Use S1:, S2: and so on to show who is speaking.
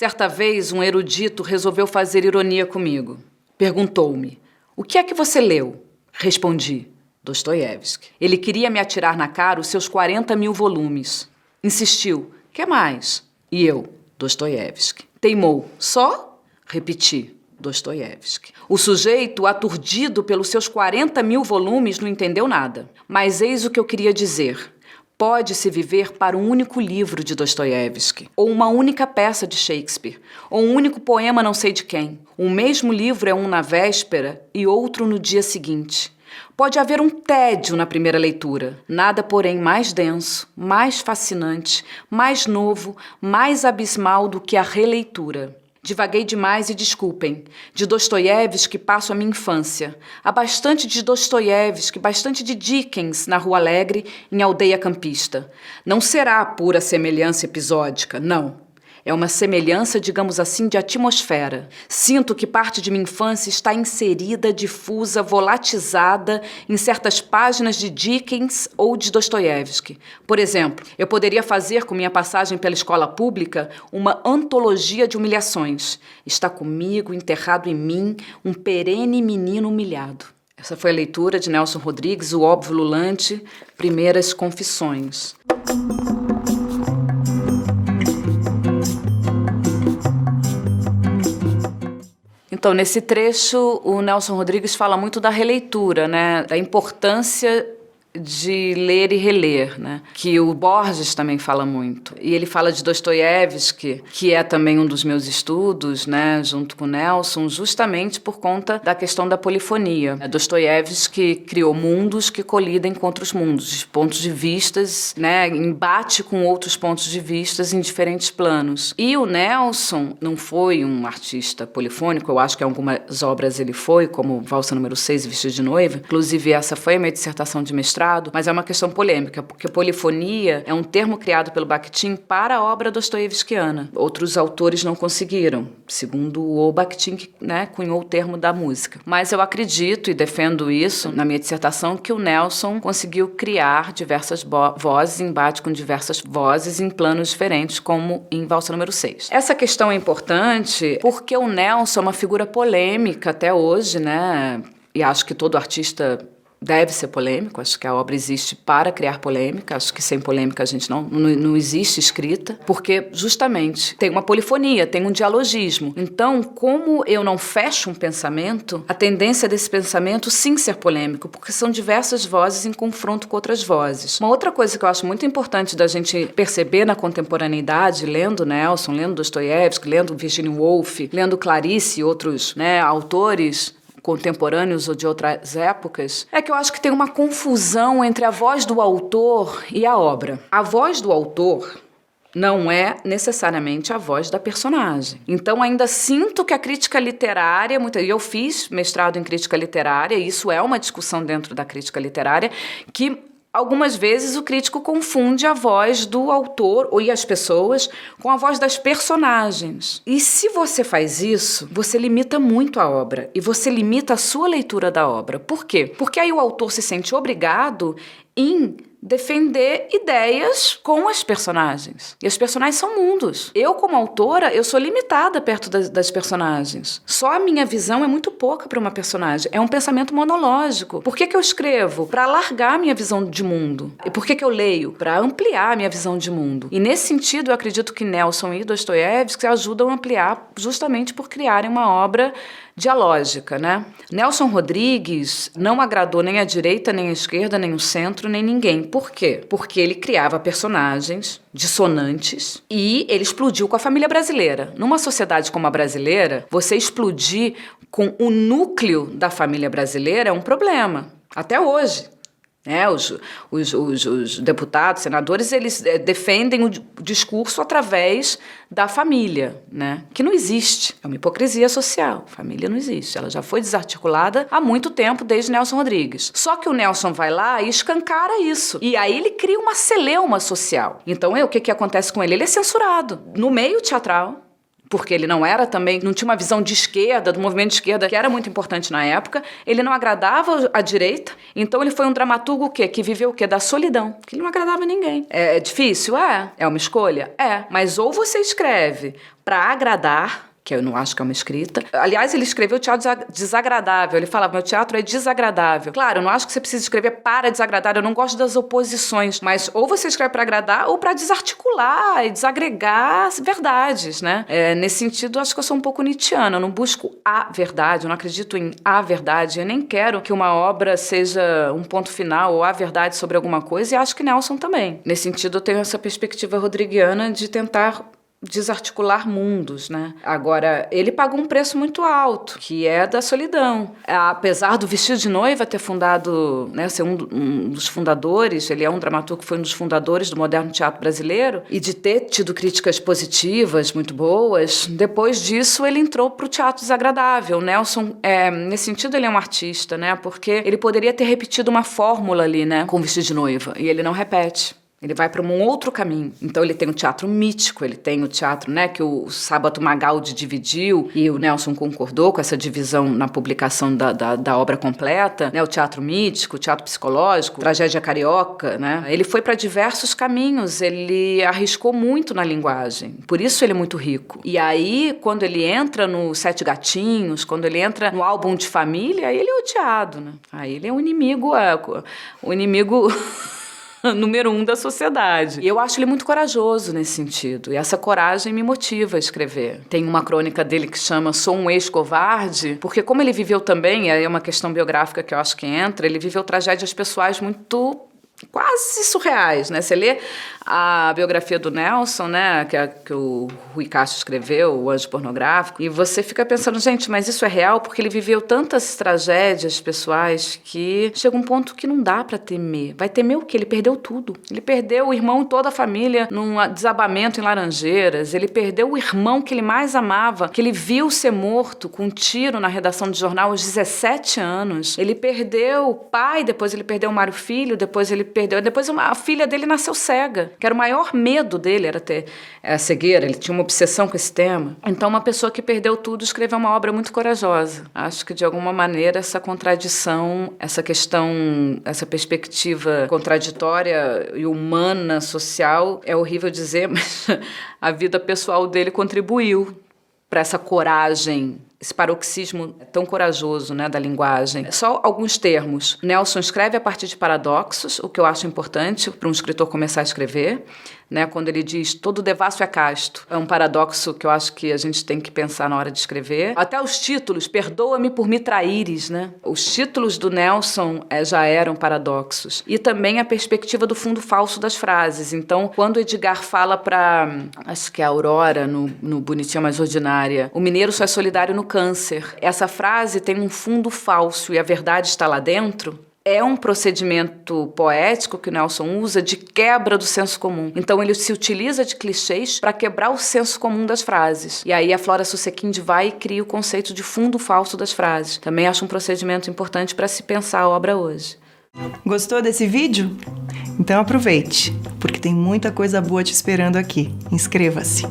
S1: Certa vez, um erudito resolveu fazer ironia comigo. Perguntou-me: O que é que você leu? Respondi: Dostoiévski. Ele queria me atirar na cara os seus 40 mil volumes. Insistiu: Que mais? E eu: Dostoiévski. Teimou: Só? Repeti: Dostoiévski. O sujeito, aturdido pelos seus 40 mil volumes, não entendeu nada. Mas eis o que eu queria dizer. Pode-se viver para um único livro de Dostoiévski, ou uma única peça de Shakespeare, ou um único poema não sei de quem. O mesmo livro é um na véspera e outro no dia seguinte. Pode haver um tédio na primeira leitura, nada, porém, mais denso, mais fascinante, mais novo, mais abismal do que a releitura. Divaguei demais e desculpem. De Dostoiévski passo a minha infância. Há bastante de Dostoiévski, bastante de Dickens na Rua Alegre, em Aldeia Campista. Não será pura semelhança episódica, não. É uma semelhança, digamos assim, de atmosfera. Sinto que parte de minha infância está inserida, difusa, volatizada em certas páginas de Dickens ou de Dostoiévski. Por exemplo, eu poderia fazer com minha passagem pela escola pública uma antologia de humilhações. Está comigo, enterrado em mim, um perene menino humilhado. Essa foi a leitura de Nelson Rodrigues, O Óbvio Lulante, Primeiras Confissões. Então, nesse trecho, o Nelson Rodrigues fala muito da releitura, né? da importância de ler e reler, né? Que o Borges também fala muito. E ele fala de Dostoiévski, que é também um dos meus estudos, né, junto com Nelson, justamente por conta da questão da polifonia. Dostoiévski criou mundos que colidem com outros mundos, pontos de vistas, né, embate com outros pontos de vistas em diferentes planos. E o Nelson não foi um artista polifônico, eu acho que em algumas obras ele foi, como Valsa número 6, Vestido de Noiva. Inclusive essa foi a minha dissertação de mestrado mestrado, mas é uma questão polêmica, porque polifonia é um termo criado pelo Bakhtin para a obra dostoiévskiana. Outros autores não conseguiram, segundo o Bakhtin, que né, cunhou o termo da música. Mas eu acredito e defendo isso na minha dissertação que o Nelson conseguiu criar diversas vozes, embate com diversas vozes em planos diferentes, como em Valsa número 6. Essa questão é importante porque o Nelson é uma figura polêmica até hoje, né? E acho que todo artista deve ser polêmico, acho que a obra existe para criar polêmica, acho que sem polêmica a gente não, não, não, existe escrita, porque justamente tem uma polifonia, tem um dialogismo. Então, como eu não fecho um pensamento, a tendência desse pensamento sim ser polêmico, porque são diversas vozes em confronto com outras vozes. Uma outra coisa que eu acho muito importante da gente perceber na contemporaneidade, lendo Nelson, lendo Dostoiévski, lendo Virginia Woolf, lendo Clarice e outros né, autores, contemporâneos ou de outras épocas, é que eu acho que tem uma confusão entre a voz do autor e a obra. A voz do autor não é necessariamente a voz da personagem. Então ainda sinto que a crítica literária, e eu fiz mestrado em crítica literária, e isso é uma discussão dentro da crítica literária que Algumas vezes o crítico confunde a voz do autor ou e as pessoas com a voz das personagens. E se você faz isso, você limita muito a obra e você limita a sua leitura da obra. Por quê? Porque aí o autor se sente obrigado em defender ideias com as personagens. E as personagens são mundos. Eu, como autora, eu sou limitada perto das, das personagens. Só a minha visão é muito pouca para uma personagem. É um pensamento monológico. Por que, que eu escrevo? Para alargar a minha visão de mundo. E por que, que eu leio? Para ampliar a minha visão de mundo. E nesse sentido, eu acredito que Nelson e Dostoiévski ajudam a ampliar justamente por criarem uma obra dialógica, né? Nelson Rodrigues não agradou nem a direita, nem a esquerda, nem o centro, nem ninguém. Por quê? Porque ele criava personagens dissonantes e ele explodiu com a família brasileira. Numa sociedade como a brasileira, você explodir com o núcleo da família brasileira é um problema. Até hoje. Né? Os, os, os, os, deputados, senadores, eles é, defendem o discurso através da família, né? que não existe. É uma hipocrisia social. Família não existe. Ela já foi desarticulada há muito tempo, desde Nelson Rodrigues. Só que o Nelson vai lá e escancara isso. E aí ele cria uma celeuma social. Então, é, o que, que acontece com ele? Ele é censurado no meio teatral porque ele não era também, não tinha uma visão de esquerda, do movimento de esquerda, que era muito importante na época. Ele não agradava a direita, então ele foi um dramaturgo o quê? Que viveu o quê? Da solidão, que ele não agradava ninguém. É, é difícil? É. É uma escolha? É. Mas ou você escreve para agradar, que eu não acho que é uma escrita. Aliás, ele escreveu teatro desagradável. Ele falava: meu teatro é desagradável. Claro, eu não acho que você precisa escrever para desagradar. Eu não gosto das oposições. Mas ou você escreve para agradar ou para desarticular e desagregar verdades, né? É, nesse sentido, acho que eu sou um pouco nietzschiana. Eu não busco a verdade, eu não acredito em a verdade. Eu nem quero que uma obra seja um ponto final ou a verdade sobre alguma coisa. E acho que Nelson também. Nesse sentido, eu tenho essa perspectiva rodriguiana de tentar desarticular mundos, né? Agora, ele pagou um preço muito alto, que é da solidão. Apesar do Vestido de Noiva ter fundado, né, ser um, um, dos fundadores, ele é um dramaturgo que foi um dos fundadores do moderno teatro brasileiro, e de ter tido críticas positivas, muito boas, depois disso ele entrou para o teatro desagradável. Nelson, é, nesse sentido, ele é um artista, né? Porque ele poderia ter repetido uma fórmula ali, né, com o Vestido de Noiva, e ele não repete. Ele vai para um outro caminho. Então ele tem o teatro mítico, ele tem o teatro, né, que o Sábato Magaldi dividiu e o Nelson concordou com essa divisão na publicação da, da, da obra completa, né, o teatro mítico, o teatro psicológico, tragédia carioca, né. Ele foi para diversos caminhos, ele arriscou muito na linguagem, por isso ele é muito rico. E aí, quando ele entra no Sete Gatinhos, quando ele entra no álbum de família, aí ele é odiado, né. Aí ele é um inimigo, é, o inimigo número um da sociedade. E eu acho ele muito corajoso nesse sentido. E essa coragem me motiva a escrever. Tem uma crônica dele que chama Sou um ex-covarde, porque como ele viveu também, é uma questão biográfica que eu acho que entra, ele viveu tragédias pessoais muito quase surreais, né? Você lê a biografia do Nelson, né, que, é, que o Rui Castro escreveu, O Anjo Pornográfico, e você fica pensando, gente, mas isso é real porque ele viveu tantas tragédias pessoais que chega um ponto que não dá para temer. Vai temer o quê? Ele perdeu tudo. Ele perdeu o irmão e toda a família num desabamento em Laranjeiras. Ele perdeu o irmão que ele mais amava, que ele viu ser morto com um tiro na redação de jornal aos 17 anos. Ele perdeu o pai, depois ele perdeu o Mário Filho, depois ele perdeu, depois a filha dele nasceu cega que era o maior medo dele, era ter a cegueira, ele tinha uma obsessão com esse tema. Então, uma pessoa que perdeu tudo escreveu uma obra muito corajosa. Acho que, de alguma maneira, essa contradição, essa questão, essa perspectiva contraditória e humana, social, é horrível dizer, mas a vida pessoal dele contribuiu para essa coragem esse paroxismo tão corajoso né, da linguagem. Só alguns termos. Nelson escreve a partir de paradoxos, o que eu acho importante para um escritor começar a escrever né? Quando ele diz todo devasso é casto. É um paradoxo que eu acho que a gente tem que pensar na hora de escrever. Até os títulos, perdoa-me por me traíres, né? Os títulos do Nelson é, já eram paradoxos. E também a perspectiva do fundo falso das frases. Então, quando Edgar fala para, acho que é a Aurora, no, no Bonitinha Mais Ordinária, o mineiro só é solidário no câncer. Essa frase tem um fundo falso e a verdade está lá dentro é um procedimento poético que Nelson usa de quebra do senso comum. Então ele se utiliza de clichês para quebrar o senso comum das frases. E aí a Flora Susequind vai e cria o conceito de fundo falso das frases. Também acho um procedimento importante para se pensar a obra hoje.
S2: Gostou desse vídeo? Então aproveite, porque tem muita coisa boa te esperando aqui. Inscreva-se.